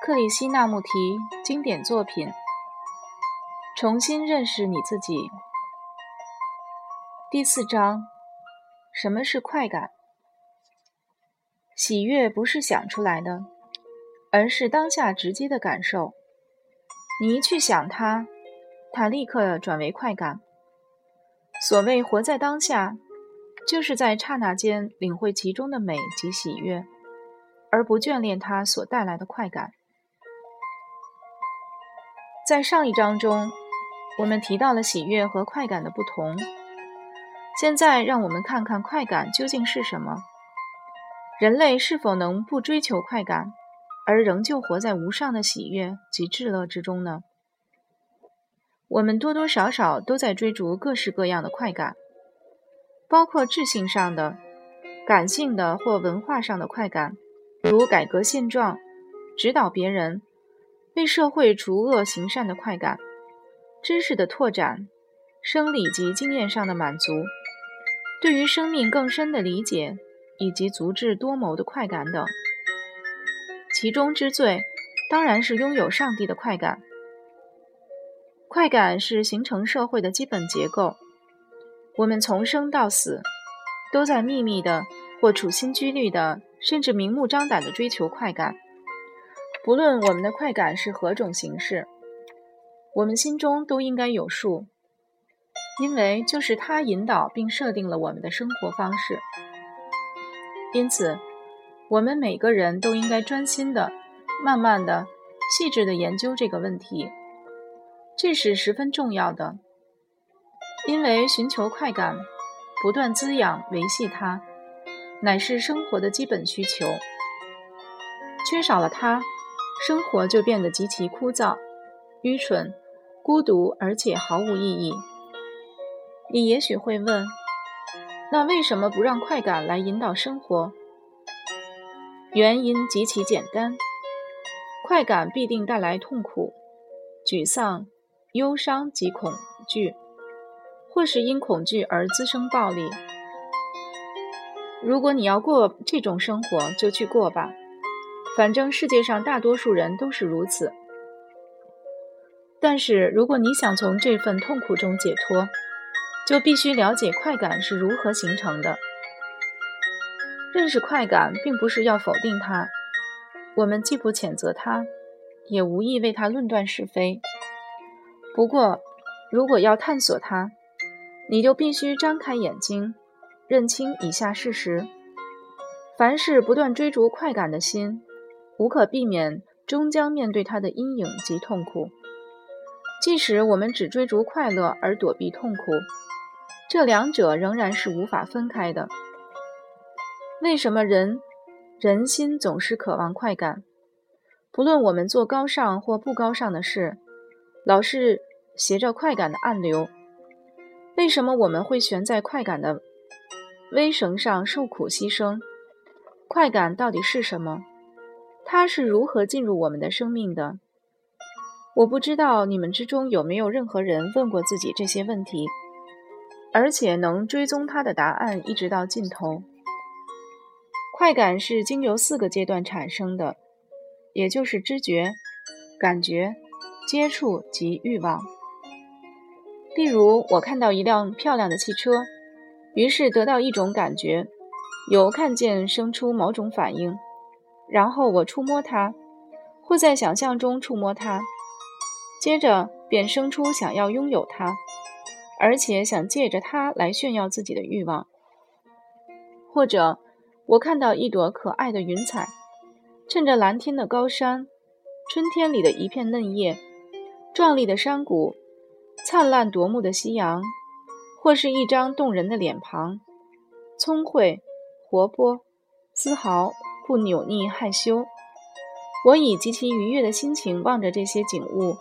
克里希那穆提经典作品，重新认识你自己。第四章：什么是快感？喜悦不是想出来的，而是当下直接的感受。你一去想它，它立刻转为快感。所谓活在当下，就是在刹那间领会其中的美及喜悦，而不眷恋它所带来的快感。在上一章中，我们提到了喜悦和快感的不同。现在，让我们看看快感究竟是什么。人类是否能不追求快感，而仍旧活在无上的喜悦及至乐之中呢？我们多多少少都在追逐各式各样的快感，包括智性上的、感性的或文化上的快感，如改革现状、指导别人。为社会除恶行善的快感，知识的拓展，生理及经验上的满足，对于生命更深的理解，以及足智多谋的快感等。其中之最，当然是拥有上帝的快感。快感是形成社会的基本结构。我们从生到死，都在秘密的或处心积虑的，甚至明目张胆的追求快感。不论我们的快感是何种形式，我们心中都应该有数，因为就是它引导并设定了我们的生活方式。因此，我们每个人都应该专心的、慢慢的、细致的研究这个问题，这是十分重要的。因为寻求快感，不断滋养、维系它，乃是生活的基本需求。缺少了它，生活就变得极其枯燥、愚蠢、孤独，而且毫无意义。你也许会问：那为什么不让快感来引导生活？原因极其简单：快感必定带来痛苦、沮丧、忧伤及恐惧，或是因恐惧而滋生暴力。如果你要过这种生活，就去过吧。反正世界上大多数人都是如此，但是如果你想从这份痛苦中解脱，就必须了解快感是如何形成的。认识快感，并不是要否定它，我们既不谴责它，也无意为它论断是非。不过，如果要探索它，你就必须张开眼睛，认清以下事实：凡是不断追逐快感的心。无可避免，终将面对它的阴影及痛苦。即使我们只追逐快乐而躲避痛苦，这两者仍然是无法分开的。为什么人人心总是渴望快感？不论我们做高尚或不高尚的事，老是携着快感的暗流。为什么我们会悬在快感的微绳上受苦牺牲？快感到底是什么？它是如何进入我们的生命的？我不知道你们之中有没有任何人问过自己这些问题，而且能追踪它的答案一直到尽头。快感是经由四个阶段产生的，也就是知觉、感觉、接触及欲望。例如，我看到一辆漂亮的汽车，于是得到一种感觉，由看见生出某种反应。然后我触摸它，或在想象中触摸它，接着便生出想要拥有它，而且想借着它来炫耀自己的欲望。或者我看到一朵可爱的云彩，趁着蓝天的高山、春天里的一片嫩叶、壮丽的山谷、灿烂夺目的夕阳，或是一张动人的脸庞，聪慧、活泼、丝毫。不扭捏害羞，我以极其愉悦的心情望着这些景物，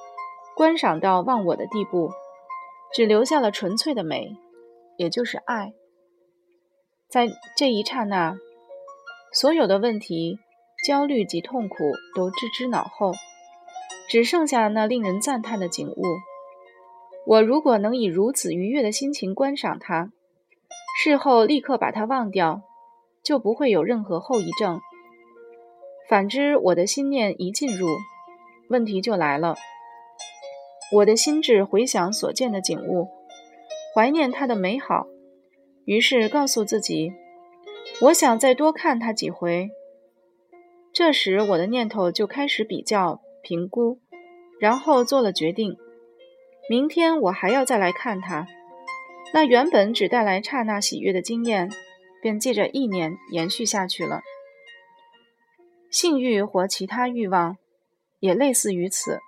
观赏到忘我的地步，只留下了纯粹的美，也就是爱。在这一刹那，所有的问题、焦虑及痛苦都置之脑后，只剩下那令人赞叹的景物。我如果能以如此愉悦的心情观赏它，事后立刻把它忘掉，就不会有任何后遗症。反之，我的心念一进入，问题就来了。我的心智回想所见的景物，怀念它的美好，于是告诉自己，我想再多看它几回。这时，我的念头就开始比较、评估，然后做了决定。明天我还要再来看它。那原本只带来刹那喜悦的经验，便借着意念延续下去了。性欲或其他欲望，也类似于此。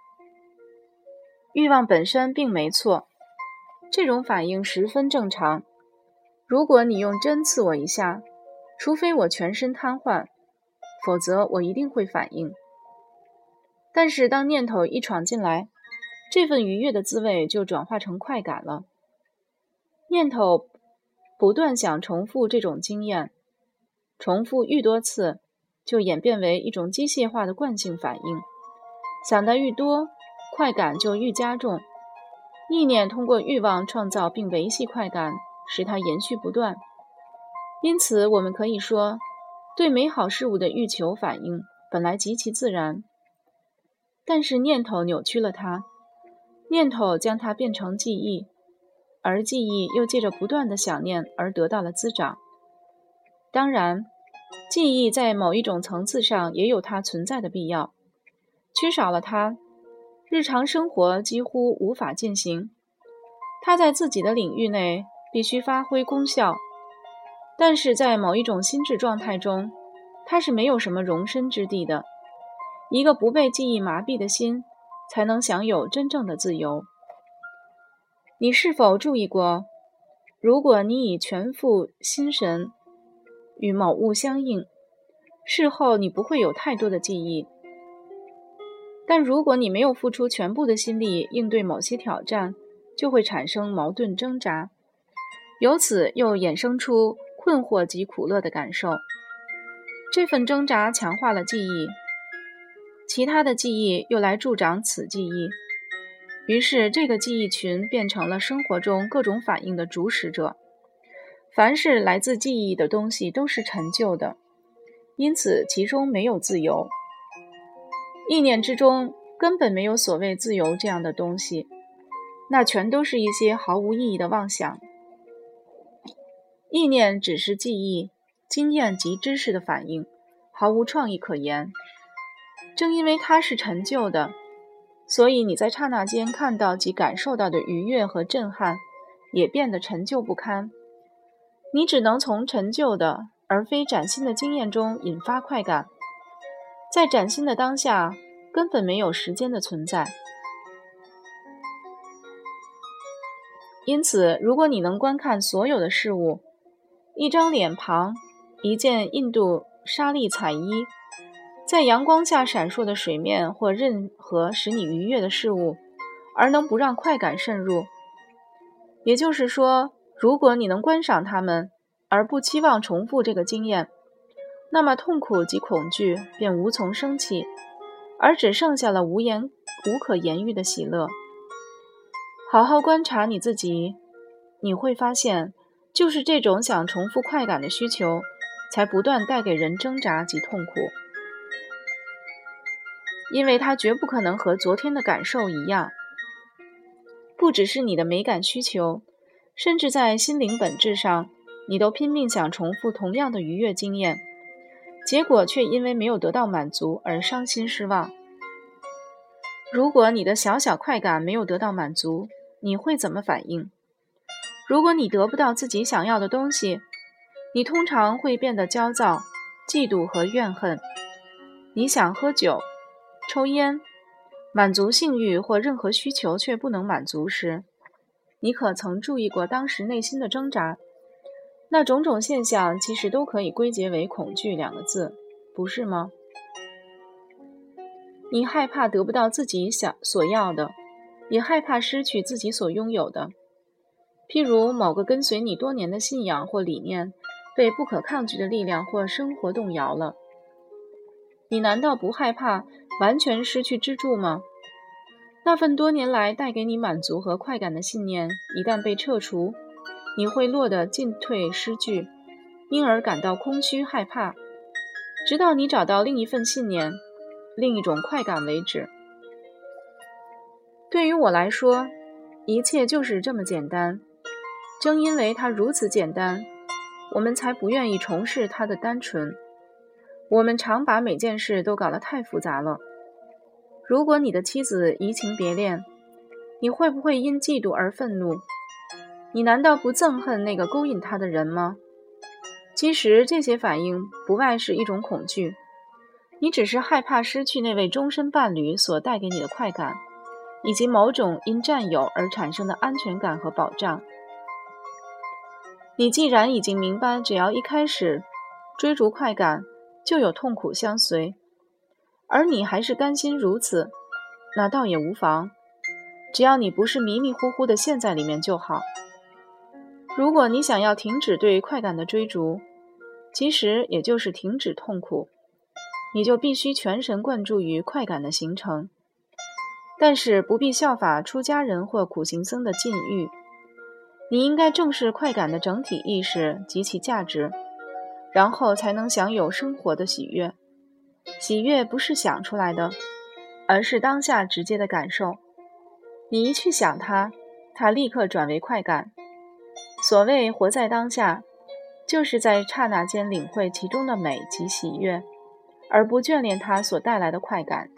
欲望本身并没错，这种反应十分正常。如果你用针刺我一下，除非我全身瘫痪，否则我一定会反应。但是当念头一闯进来，这份愉悦的滋味就转化成快感了。念头不断想重复这种经验，重复愈多次，就演变为一种机械化的惯性反应。想的愈多。快感就愈加重，意念通过欲望创造并维系快感，使它延续不断。因此，我们可以说，对美好事物的欲求反应本来极其自然，但是念头扭曲了它，念头将它变成记忆，而记忆又借着不断的想念而得到了滋长。当然，记忆在某一种层次上也有它存在的必要，缺少了它。日常生活几乎无法进行，它在自己的领域内必须发挥功效，但是在某一种心智状态中，它是没有什么容身之地的。一个不被记忆麻痹的心，才能享有真正的自由。你是否注意过，如果你以全副心神与某物相应，事后你不会有太多的记忆。但如果你没有付出全部的心力应对某些挑战，就会产生矛盾挣扎，由此又衍生出困惑及苦乐的感受。这份挣扎强化了记忆，其他的记忆又来助长此记忆，于是这个记忆群变成了生活中各种反应的主使者。凡是来自记忆的东西都是陈旧的，因此其中没有自由。意念之中根本没有所谓自由这样的东西，那全都是一些毫无意义的妄想。意念只是记忆、经验及知识的反应，毫无创意可言。正因为它是陈旧的，所以你在刹那间看到及感受到的愉悦和震撼，也变得陈旧不堪。你只能从陈旧的而非崭新的经验中引发快感。在崭新的当下，根本没有时间的存在。因此，如果你能观看所有的事物，一张脸庞，一件印度纱丽彩衣，在阳光下闪烁的水面，或任何使你愉悦的事物，而能不让快感渗入，也就是说，如果你能观赏它们，而不期望重复这个经验。那么痛苦及恐惧便无从生起，而只剩下了无言、无可言喻的喜乐。好好观察你自己，你会发现，就是这种想重复快感的需求，才不断带给人挣扎及痛苦，因为它绝不可能和昨天的感受一样。不只是你的美感需求，甚至在心灵本质上，你都拼命想重复同样的愉悦经验。结果却因为没有得到满足而伤心失望。如果你的小小快感没有得到满足，你会怎么反应？如果你得不到自己想要的东西，你通常会变得焦躁、嫉妒和怨恨。你想喝酒、抽烟，满足性欲或任何需求却不能满足时，你可曾注意过当时内心的挣扎？那种种现象其实都可以归结为“恐惧”两个字，不是吗？你害怕得不到自己想所要的，也害怕失去自己所拥有的。譬如某个跟随你多年的信仰或理念被不可抗拒的力量或生活动摇了，你难道不害怕完全失去支柱吗？那份多年来带给你满足和快感的信念一旦被撤除。你会落得进退失据，因而感到空虚害怕。直到你找到另一份信念、另一种快感为止。对于我来说，一切就是这么简单。正因为它如此简单，我们才不愿意重视它的单纯。我们常把每件事都搞得太复杂了。如果你的妻子移情别恋，你会不会因嫉妒而愤怒？你难道不憎恨那个勾引他的人吗？其实这些反应不外是一种恐惧，你只是害怕失去那位终身伴侣所带给你的快感。以及某种因占有而产生的安全感和保障。你既然已经明白，只要一开始追逐快感，就有痛苦相随，而你还是甘心如此，那倒也无妨。只要你不是迷迷糊糊的陷在里面就好。如果你想要停止对快感的追逐，其实也就是停止痛苦，你就必须全神贯注于快感的形成。但是不必效法出家人或苦行僧的禁欲，你应该正视快感的整体意识及其价值，然后才能享有生活的喜悦。喜悦不是想出来的，而是当下直接的感受。你一去想它，它立刻转为快感。所谓活在当下，就是在刹那间领会其中的美及喜悦，而不眷恋它所带来的快感。